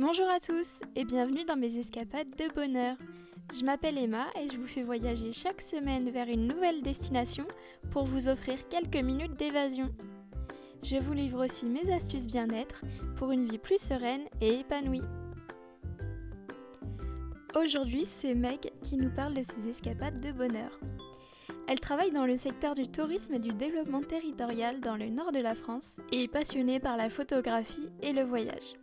Bonjour à tous et bienvenue dans mes escapades de bonheur. Je m'appelle Emma et je vous fais voyager chaque semaine vers une nouvelle destination pour vous offrir quelques minutes d'évasion. Je vous livre aussi mes astuces bien-être pour une vie plus sereine et épanouie. Aujourd'hui, c'est Meg qui nous parle de ses escapades de bonheur. Elle travaille dans le secteur du tourisme et du développement territorial dans le nord de la France et est passionnée par la photographie et le voyage,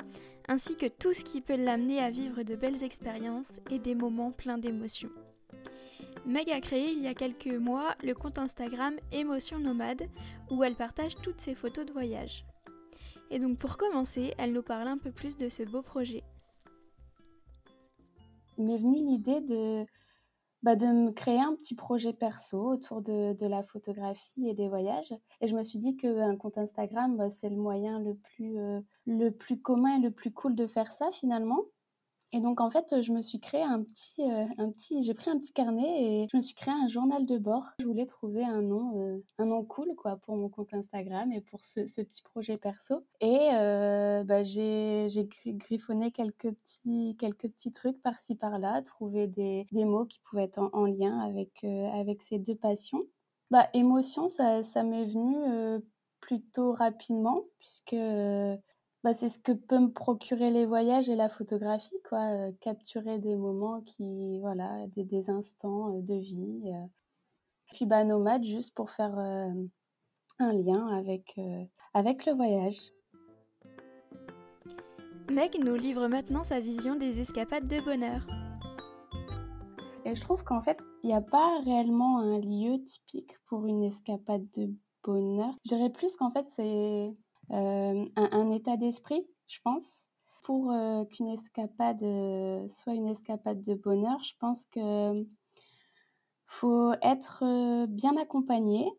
ainsi que tout ce qui peut l'amener à vivre de belles expériences et des moments pleins d'émotions. Meg a créé il y a quelques mois le compte Instagram Émotion Nomade où elle partage toutes ses photos de voyage. Et donc pour commencer, elle nous parle un peu plus de ce beau projet il m'est venu l'idée de, bah, de me créer un petit projet perso autour de, la photographie et des voyages. Et je me suis dit qu'un compte Instagram, bah, c'est le moyen le plus, euh, le plus commun et le plus cool de faire ça finalement. Et donc, en fait, je me suis créé un petit, euh, un petit, j'ai pris un petit carnet et je me suis créé un journal de bord. Je voulais trouver un nom, euh, un nom cool, quoi, pour mon compte Instagram et pour ce, petit projet perso. Et euh, bah, j'ai, griffonné quelques petits, quelques petits trucs par-ci par-là, trouvé des, mots qui pouvaient être en, en lien avec, avec ces deux passions. Bah, émotion, ça m'est venu plutôt rapidement puisque bah, c'est ce que peut me procurer les voyages et la photographie, quoi. Capturer des moments qui, voilà, des, des instants de vie. Puis bah, nomade, juste pour faire un lien avec, avec le voyage. Meg nous livre maintenant sa vision des escapades de bonheur. Et je trouve qu'en fait, il n'y a pas réellement un lieu typique pour une escapade de bonheur. Je dirais plus qu'en fait, c'est un, un, état d'esprit, je pense. Pour euh, qu'une escapade euh, soit une escapade de bonheur, je pense que faut être bien accompagné.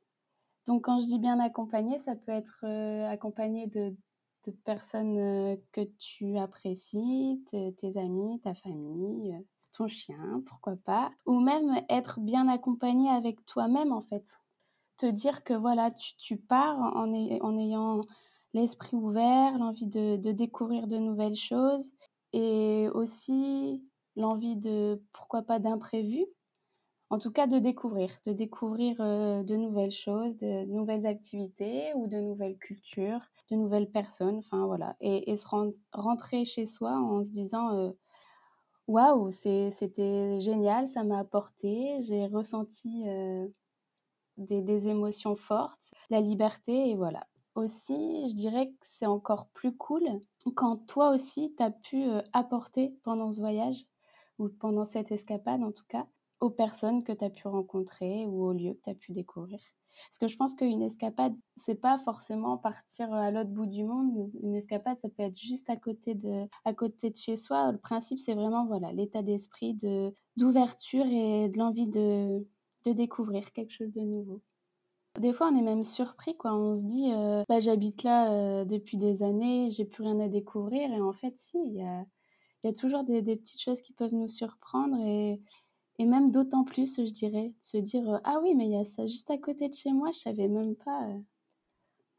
Donc quand je dis bien accompagné, ça peut être accompagné de, personnes que tu apprécies, tes amis, ta famille, ton chien, pourquoi pas, ou même être bien accompagné avec toi-même en fait. Te dire que voilà, tu, pars en ayant l'esprit ouvert, l'envie de, de, découvrir de nouvelles choses et aussi l'envie de, pourquoi pas, d'imprévus. En tout cas, de découvrir, de découvrir euh, de nouvelles choses, de, nouvelles activités ou de nouvelles cultures, de nouvelles personnes, enfin voilà. Et, et se rentrer chez soi en se disant euh, Waouh, c'était génial, ça m'a apporté, j'ai ressenti euh, des, des émotions fortes, la liberté, et voilà aussi, je dirais que c'est encore plus cool quand toi aussi, tu as pu euh, apporter pendant ce voyage, ou pendant cette escapade en tout cas, aux personnes que tu as pu rencontrer ou aux lieux que tu as pu découvrir. Parce que je pense qu'une escapade, c'est pas forcément partir à l'autre bout du monde. Une escapade, ça peut être juste à côté de, à côté de chez soi. Le principe, c'est vraiment voilà l'état d'esprit de d'ouverture et de l'envie de, de découvrir quelque chose de nouveau. Des fois, on est même surpris, quoi. On se dit, euh, bah, j'habite là euh, depuis des années, j'ai plus rien à découvrir. Et en fait, si, il y a, y a, toujours des, petites choses qui peuvent nous surprendre. Et, et même d'autant plus, je dirais, de se dire, euh, ah oui, mais il y a ça juste à côté de chez moi, je savais même pas.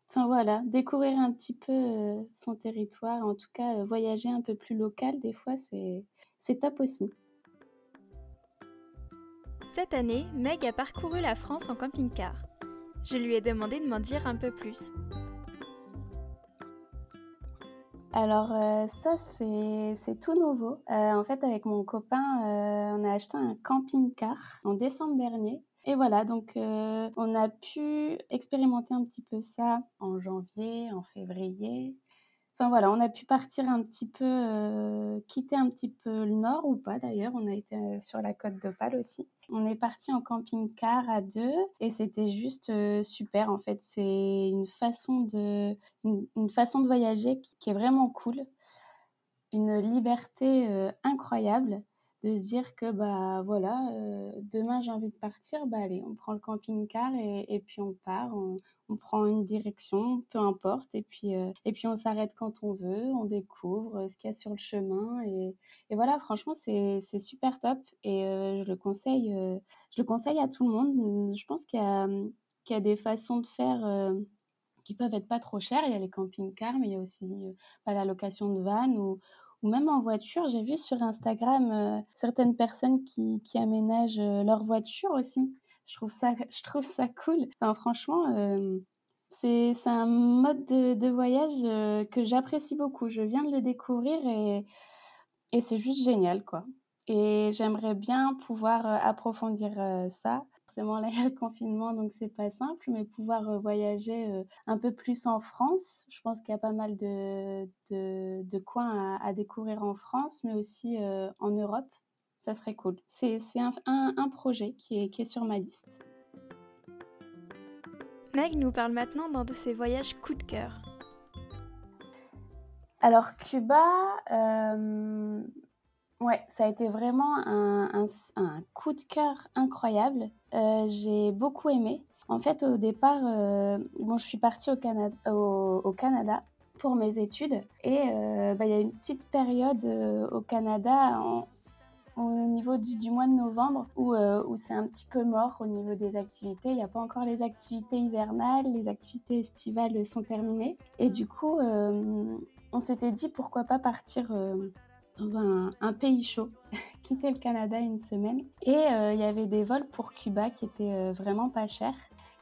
Enfin voilà, découvrir un petit peu son territoire, en tout cas voyager un peu plus local, des fois, c'est top aussi. Cette année, Meg a parcouru la France en camping-car. Je lui ai demandé de m'en dire un peu plus. Alors euh, ça c'est tout nouveau. Euh, en fait avec mon copain euh, on a acheté un camping-car en décembre dernier. Et voilà, donc on a pu expérimenter un petit peu ça en janvier, en février. Enfin voilà, on a pu partir un petit peu, euh, quitter un petit peu le nord ou pas d'ailleurs. On a été euh, sur la côte d'Opale aussi. On est parti en camping-car à deux et c'était juste euh, super. En fait, c'est une façon de, une, façon de voyager qui, est vraiment cool, une liberté incroyable de se dire que bah voilà euh, demain j'ai envie de partir bah allez on prend le camping-car et, et, puis on part on, on, prend une direction peu importe et puis euh, et puis on s'arrête quand on veut on découvre ce qu'il y a sur le chemin et, et voilà franchement c'est super top et euh, je le conseille euh, je le conseille à tout le monde. Je pense qu'il y a qu'il y a des façons de faire euh, qui peuvent être pas trop chères. Il y a les camping-cars mais il y a aussi bah, la location de van ou ou même en voiture. J'ai vu sur Instagram certaines personnes qui, qui aménagent leur voiture aussi. Je trouve ça, je trouve ça cool. Enfin, franchement, c'est un mode de, de voyage que j'apprécie beaucoup. Je viens de le découvrir et, et c'est juste génial, quoi. Et j'aimerais bien pouvoir approfondir ça forcément, là, il y a le confinement, donc c'est pas simple, mais pouvoir euh, voyager euh, un peu plus en France. Je pense qu'il y a pas mal de, de, coins à, découvrir en France, mais aussi euh, en Europe. Ça serait cool. C'est un, un, projet qui est, qui est sur ma liste. Meg nous parle maintenant d'un de ses voyages coup de cœur. Alors Cuba, Ouais, ça a été vraiment un, coup de cœur incroyable. Euh, j'ai beaucoup aimé. En fait, au départ, euh, je suis partie au Canada, pour mes études et euh, bah, il y a une petite période au Canada au niveau du, mois de novembre où, où c'est un petit peu mort au niveau des activités. Il n'y a pas encore les activités hivernales, les activités estivales sont terminées. Et du coup, on s'était dit pourquoi pas partir dans un, pays chaud, quitter le Canada une semaine. Et euh, il y avait des vols pour Cuba qui étaient euh, vraiment pas chers.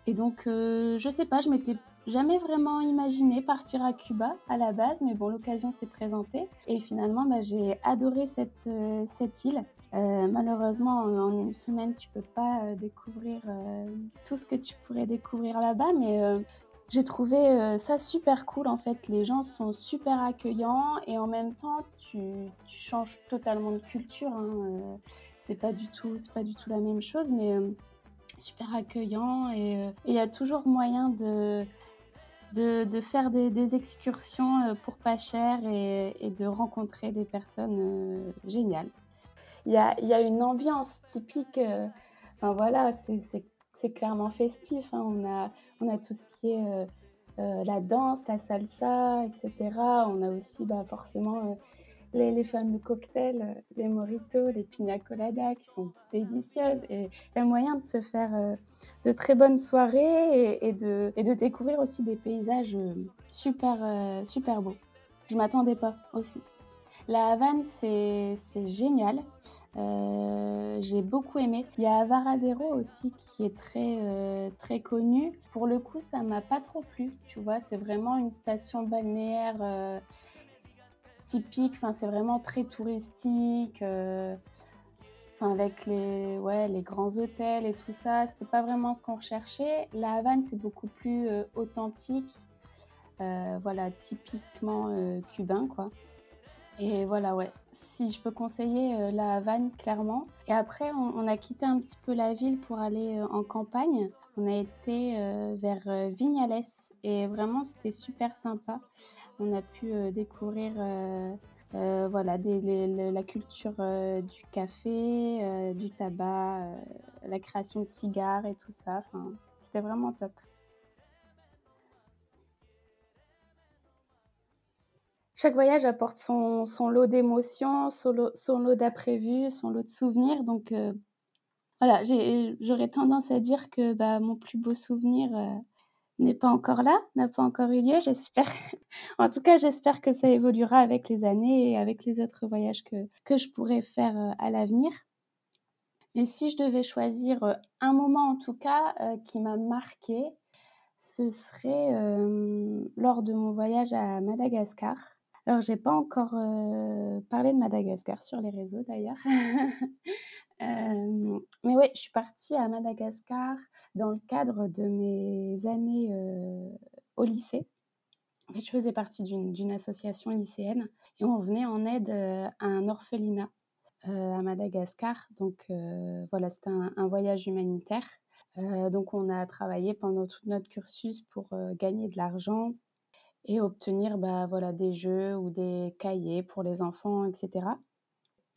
Et donc, euh, je sais pas, je m'étais jamais vraiment imaginé partir à Cuba à la base, mais bon, l'occasion s'est présentée. Et finalement, bah, j'ai adoré cette, cette île. malheureusement, en une semaine, tu peux pas découvrir tout ce que tu pourrais découvrir là-bas, mais j'ai trouvé euh, ça super cool en fait. Les gens sont super accueillants et en même temps tu, changes totalement de culture. Hein. Euh, c'est pas du tout, pas du tout la même chose, mais euh, super accueillant et il y a toujours moyen de de, faire des, excursions pour pas cher et, de rencontrer des personnes géniales. Il y a, y a, une ambiance typique. Enfin voilà, c'est c'est clairement festif. Hein. On, a, on a tout ce qui est euh, euh, la danse, la salsa, etc. On a aussi bah, forcément euh, les, les, fameux cocktails, les mojitos, les pina coladas qui sont délicieuses. Et il y a moyen de se faire de très bonnes soirées et, de, et de découvrir aussi des paysages super, super beaux. Je m'attendais pas aussi. La Havane, c'est génial. Euh, j'ai beaucoup aimé. Il y a Varadero aussi qui est très, euh, très connu. Pour le coup, ça m'a pas trop plu. Tu vois, c'est vraiment une station balnéaire euh, typique. Enfin, c'est vraiment très touristique. Enfin, avec les, grands hôtels et tout ça, c'était pas vraiment ce qu'on recherchait. La Havane, c'est beaucoup plus authentique. voilà, typiquement cubain, quoi. Et voilà, ouais. Si je peux conseiller euh, la Havane, clairement. Et après, on, a quitté un petit peu la ville pour aller euh, en campagne. On a été euh, vers Vignales et vraiment, c'était super sympa. On a pu découvrir voilà, la culture du café, du tabac, la création de cigares et tout ça. Enfin, c'était vraiment top. Chaque voyage apporte son, lot d'émotions, son lot, d'imprévus, son lot de souvenirs. Donc euh, voilà, j'aurais tendance à dire que bah, mon plus beau souvenir euh, n'est pas encore là, n'a pas encore eu lieu, j'espère. en tout cas, j'espère que ça évoluera avec les années et avec les autres voyages que, que je pourrais faire euh, à l'avenir. Mais si je devais choisir un moment en tout cas qui m'a marqué, ce serait lors de mon voyage à Madagascar. Alors, j'ai pas encore euh, parlé de Madagascar sur les réseaux d'ailleurs. Euh, mais oui, je suis partie à Madagascar dans le cadre de mes années euh, au lycée. En fait, je faisais partie d'une association lycéenne et on venait en aide à un orphelinat à Madagascar. Donc voilà, c'était un, un, voyage humanitaire. donc on a travaillé pendant tout notre cursus pour gagner de l'argent et obtenir bah, voilà, des jeux ou des cahiers pour les enfants, etc.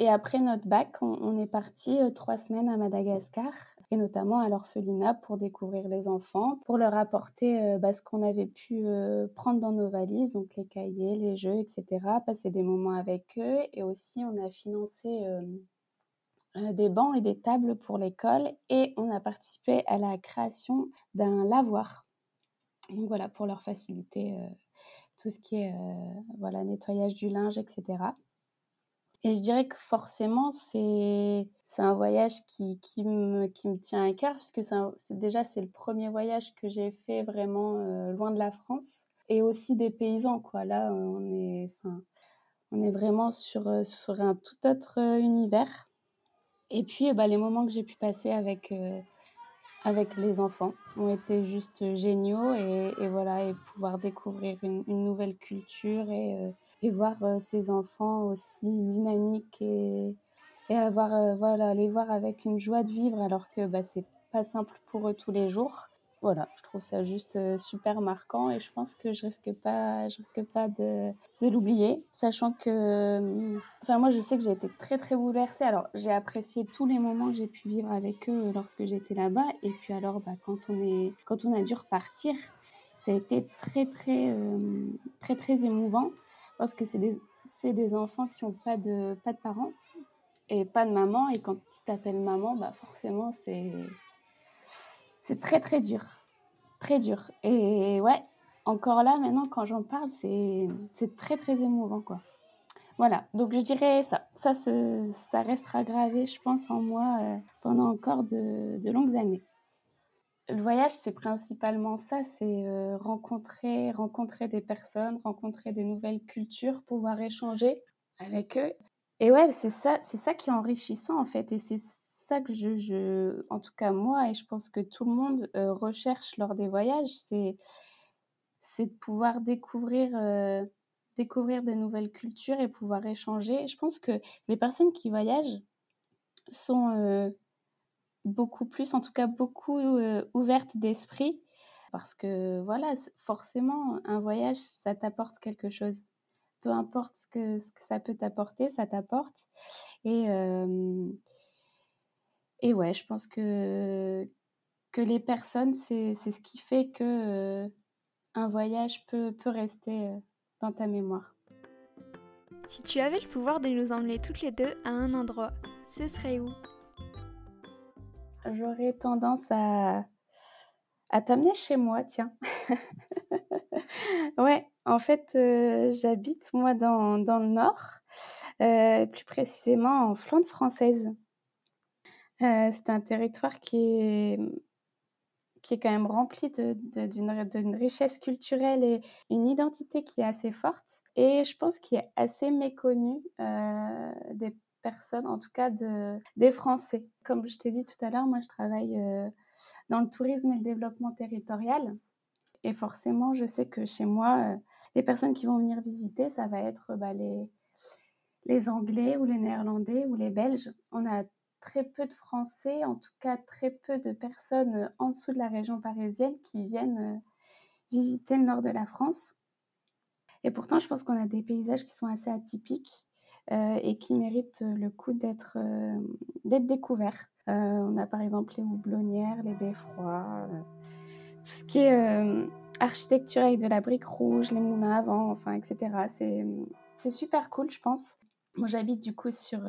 Et après notre bac, on, est parti euh, trois semaines à Madagascar, et notamment à l'orphelinat pour découvrir les enfants, pour leur apporter euh, bah, ce qu'on avait pu euh, prendre dans nos valises, donc les cahiers, les jeux, etc. Passer des moments avec eux, et aussi on a financé des bancs et des tables pour l'école, et on a participé à la création d'un lavoir. Donc voilà, pour leur faciliter tout ce qui est euh, voilà, nettoyage du linge, etc. Et je dirais que forcément, c'est un voyage qui, qui, me, qui me tient à cœur, puisque c'est déjà c'est le premier voyage que j'ai fait vraiment euh, loin de la France, et aussi des paysans. Quoi. Là, on est, on est vraiment sur, euh, sur un tout autre univers. Et puis, bah, les moments que j'ai pu passer avec, avec les enfants. Ont été juste géniaux et, voilà et pouvoir découvrir une, nouvelle culture et, euh, voir euh, ces enfants aussi dynamiques et, et avoir euh, voilà les voir avec une joie de vivre alors que bah, c'est pas simple pour eux tous les jours voilà, je trouve ça juste euh, super marquant et je pense que je risque pas, je risque pas de, l'oublier, sachant que, euh, enfin moi je sais que j'ai été très très bouleversée. Alors j'ai apprécié tous les moments que j'ai pu vivre avec eux lorsque j'étais là-bas et puis alors bah, quand on a dû repartir, ça a été très très euh, très très émouvant parce que c'est des, enfants qui ont pas de pas de parents et pas de maman et quand ils t'appellent maman, bah forcément c'est c'est très très dur. Très dur. Et ouais, encore là, maintenant, quand j'en parle, c'est très très émouvant, quoi. Voilà, donc je dirais ça. Ça, ça restera gravé, je pense, en moi euh, pendant encore de, de, longues années. Le voyage, c'est principalement ça, c'est euh, rencontrer, rencontrer des personnes, rencontrer des nouvelles cultures, pouvoir échanger avec eux. Et ouais, c'est ça, c'est ça qui est enrichissant en fait. Et c'est que je, en tout cas moi, et je pense que tout le monde euh, recherche lors des voyages, c'est, de pouvoir découvrir, euh, découvrir des nouvelles cultures et pouvoir échanger. Je pense que les personnes qui voyagent sont euh, beaucoup plus, en tout cas beaucoup ouvertes d'esprit, parce que voilà, forcément, un voyage, ça t'apporte quelque chose peu importe ce que ça peut t'apporter, ça t'apporte. Et, et ouais, je pense que, que les personnes, c'est ce qui fait que euh, un voyage peut, peut rester euh, dans ta mémoire. Si tu avais le pouvoir de nous emmener toutes les deux à un endroit, ce serait où? J'aurais tendance à, à t'amener chez moi, tiens. ouais, en fait, euh, j'habite moi dans, dans, le nord, plus précisément en Flandre française. Euh, c'est un territoire qui est, qui est quand même rempli de, d'une, richesse culturelle et une identité qui est assez forte. Et je pense qu'il est assez méconnu euh, des personnes, en tout cas de, des Français. Comme je t'ai dit tout à l'heure, moi je travaille euh, dans le tourisme et le développement territorial. Et forcément, je sais que chez moi, les personnes qui vont venir visiter, ça va être bah, les, les Anglais ou les Néerlandais ou les Belges. On a très peu de Français, en tout cas très peu de personnes euh, en dessous de la région parisienne qui viennent euh, visiter le nord de la France. Et pourtant, je pense qu'on a des paysages qui sont assez atypiques euh, et qui méritent le coup d'être découverts. on a par exemple les houblonnières, les beffrois, tout ce qui est architecture avec de la brique rouge, les moulins à vent, enfin, etc. C'est super cool, je pense. Moi, j'habite du coup sur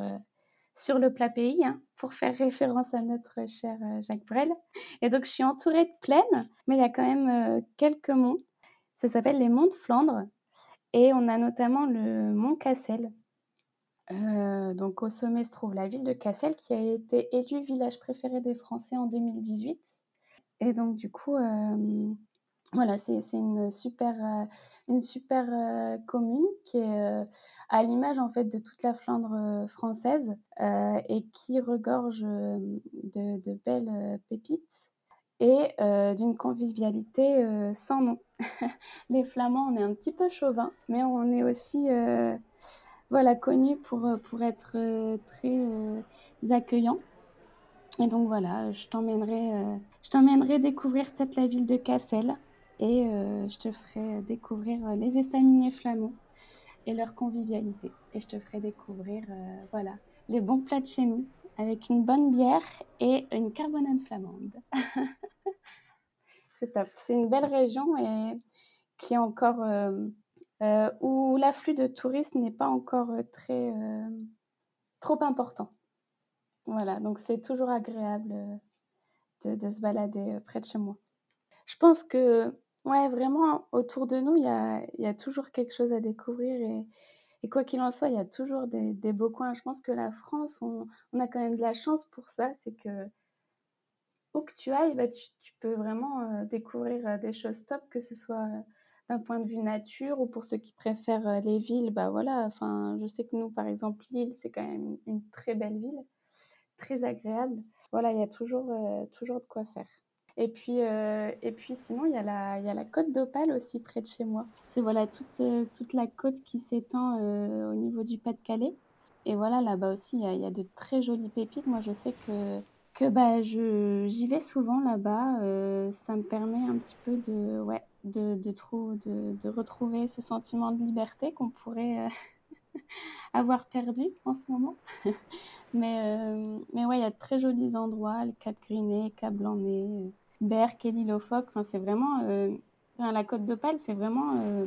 sur le plat pays, hein, pour faire référence à notre cher euh, Jacques Brel. Et donc, je suis entourée de plaines, mais il y a quand même euh, quelques monts. Ça s'appelle les monts de Flandre. Et on a notamment le mont Cassel. Euh, donc, au sommet se trouve la ville de Cassel, qui a été élue village préféré des Français en 2018. Et donc, du coup, voilà, c'est une super, euh, une super euh, commune qui est euh, à l'image en fait de toute la Flandre française et qui regorge de, belles pépites et d'une convivialité sans nom. Les Flamands, on est un petit peu chauvin, mais on est aussi voilà, connus pour, pour être très accueillants. Et donc voilà, je t'emmènerai, je t'emmènerai découvrir peut-être la ville de Cassel et euh, je te ferai découvrir euh, les estaminets flamands et leur convivialité. Et je te ferai découvrir euh, voilà, les bons plats de chez nous avec une bonne bière et une carbonade flamande. c'est top. C'est une belle région et qui est encore où l'afflux de touristes n'est pas encore très trop important. Voilà, donc c'est toujours agréable de, de, se balader près de chez moi. Je pense que Ouais, vraiment, autour de nous, il y a, toujours quelque chose à découvrir et, quoi qu'il en soit, il y a toujours des, beaux coins. Je pense que la France, on, a quand même de la chance pour ça. C'est que où que tu ailles, bah, tu, peux vraiment euh, découvrir euh, des choses top, que ce soit euh, d'un point de vue nature ou pour ceux qui préfèrent les villes. Bah voilà, je sais que nous, par exemple, Lille, c'est quand même une très belle ville, très agréable. Voilà, il y a toujours, toujours de quoi faire. Et puis, et puis sinon, il y, a la, il y a la côte d'Opale aussi près de chez moi. C'est voilà toute, toute la côte qui s'étend au niveau du Pas-de-Calais. Et voilà, là-bas aussi, il y, a, de très jolies pépites. Moi, je sais que que bah, j'y vais souvent là-bas, euh, ça me permet un petit peu de ouais, de de de de retrouver ce sentiment de liberté qu'on pourrait, euh, avoir perdu en ce moment. Mais, euh, mais ouais, il y a de très jolis endroits, le Cap Griné, Cap Blanc-Nez, Berck aux Phoques. Enfin, c'est vraiment, la Côte d'Opale, c'est vraiment,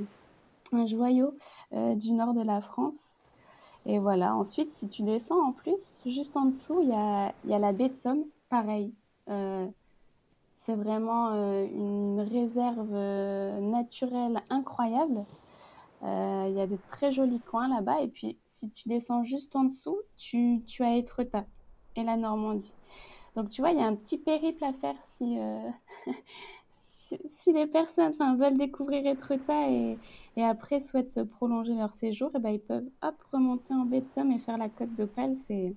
un joyau, du nord de la France. Et voilà, ensuite, si tu descends en plus, juste en dessous, il y a, y a la baie de Somme, pareil. Euh, c'est vraiment euh, une réserve euh, naturelle incroyable. Il y a de très jolis coins là-bas. Et puis, si tu descends juste en dessous, tu, tu as Étretat et la Normandie. Donc, tu vois, il y a un petit périple à faire si, si, les personnes veulent découvrir Etretat et, et après souhaitent prolonger leur séjour, et eh ben, ils peuvent hop, remonter en baie de Somme et faire la côte d'Opale. C'est,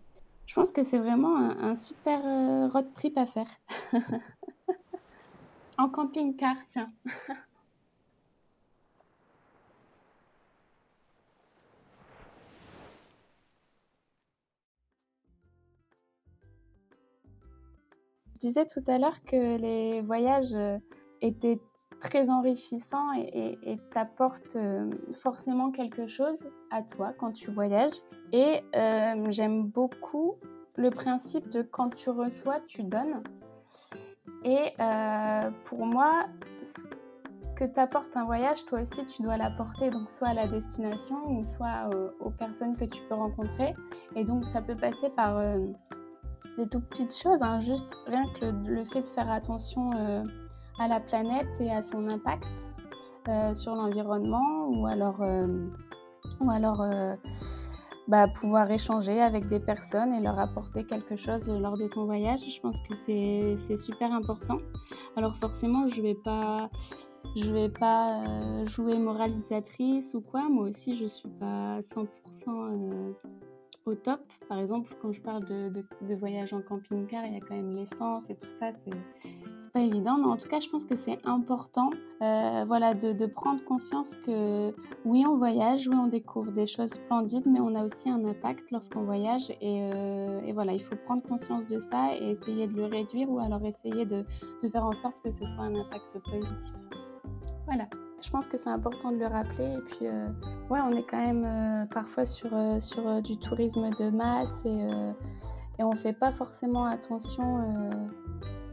je pense que c'est vraiment un, super euh, road trip à faire. en camping-car, tiens. Je disais tout à l'heure que les voyages euh, était très enrichissant et, t'apporte euh, forcément quelque chose à toi quand tu voyages. Et euh, j'aime beaucoup le principe de quand tu reçois, tu donnes. Et pour moi, ce que t'apporte un voyage, toi aussi, tu dois l'apporter, donc soit à la destination ou soit aux, personnes que tu peux rencontrer. Et donc, ça peut passer par des toutes petites choses, hein, juste rien que le, fait de faire attention à la planète et à son impact euh, sur l'environnement ou alors, euh, ou alors euh, bah, pouvoir échanger avec des personnes et leur apporter quelque chose lors de ton voyage. Je pense que c'est super important. Alors forcément, je vais pas... Je vais pas jouer moralisatrice ou quoi, moi aussi je suis pas 100% au top. Par exemple, quand je parle de, voyage en camping-car, il y a quand même l'essence et tout ça, c'est pas évident. Mais en tout cas, je pense que c'est important euh, voilà, de, prendre conscience que oui, on voyage, oui, on découvre des choses splendides, mais on a aussi un impact lorsqu'on voyage. Et, euh, voilà, il faut prendre conscience de ça et essayer de le réduire ou alors essayer de faire en sorte que ce soit un impact positif. Voilà. Je pense que c'est important de le rappeler. Et puis, euh, ouais, on est quand même euh, parfois sur, euh, sur du tourisme de masse et, on ne fait pas forcément attention.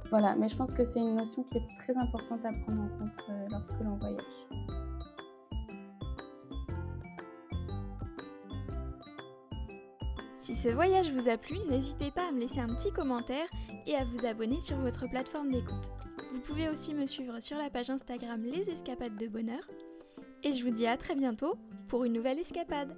voilà, mais je pense que c'est une notion qui est très importante à prendre en compte lorsque l'on voyage. Si ce voyage vous a plu, n'hésitez pas à me laisser un petit commentaire et à vous abonner sur votre plateforme d'écoute. Vous pouvez aussi me suivre sur la page Instagram Les Escapades de Bonheur. Et je vous dis à très bientôt pour une nouvelle escapade.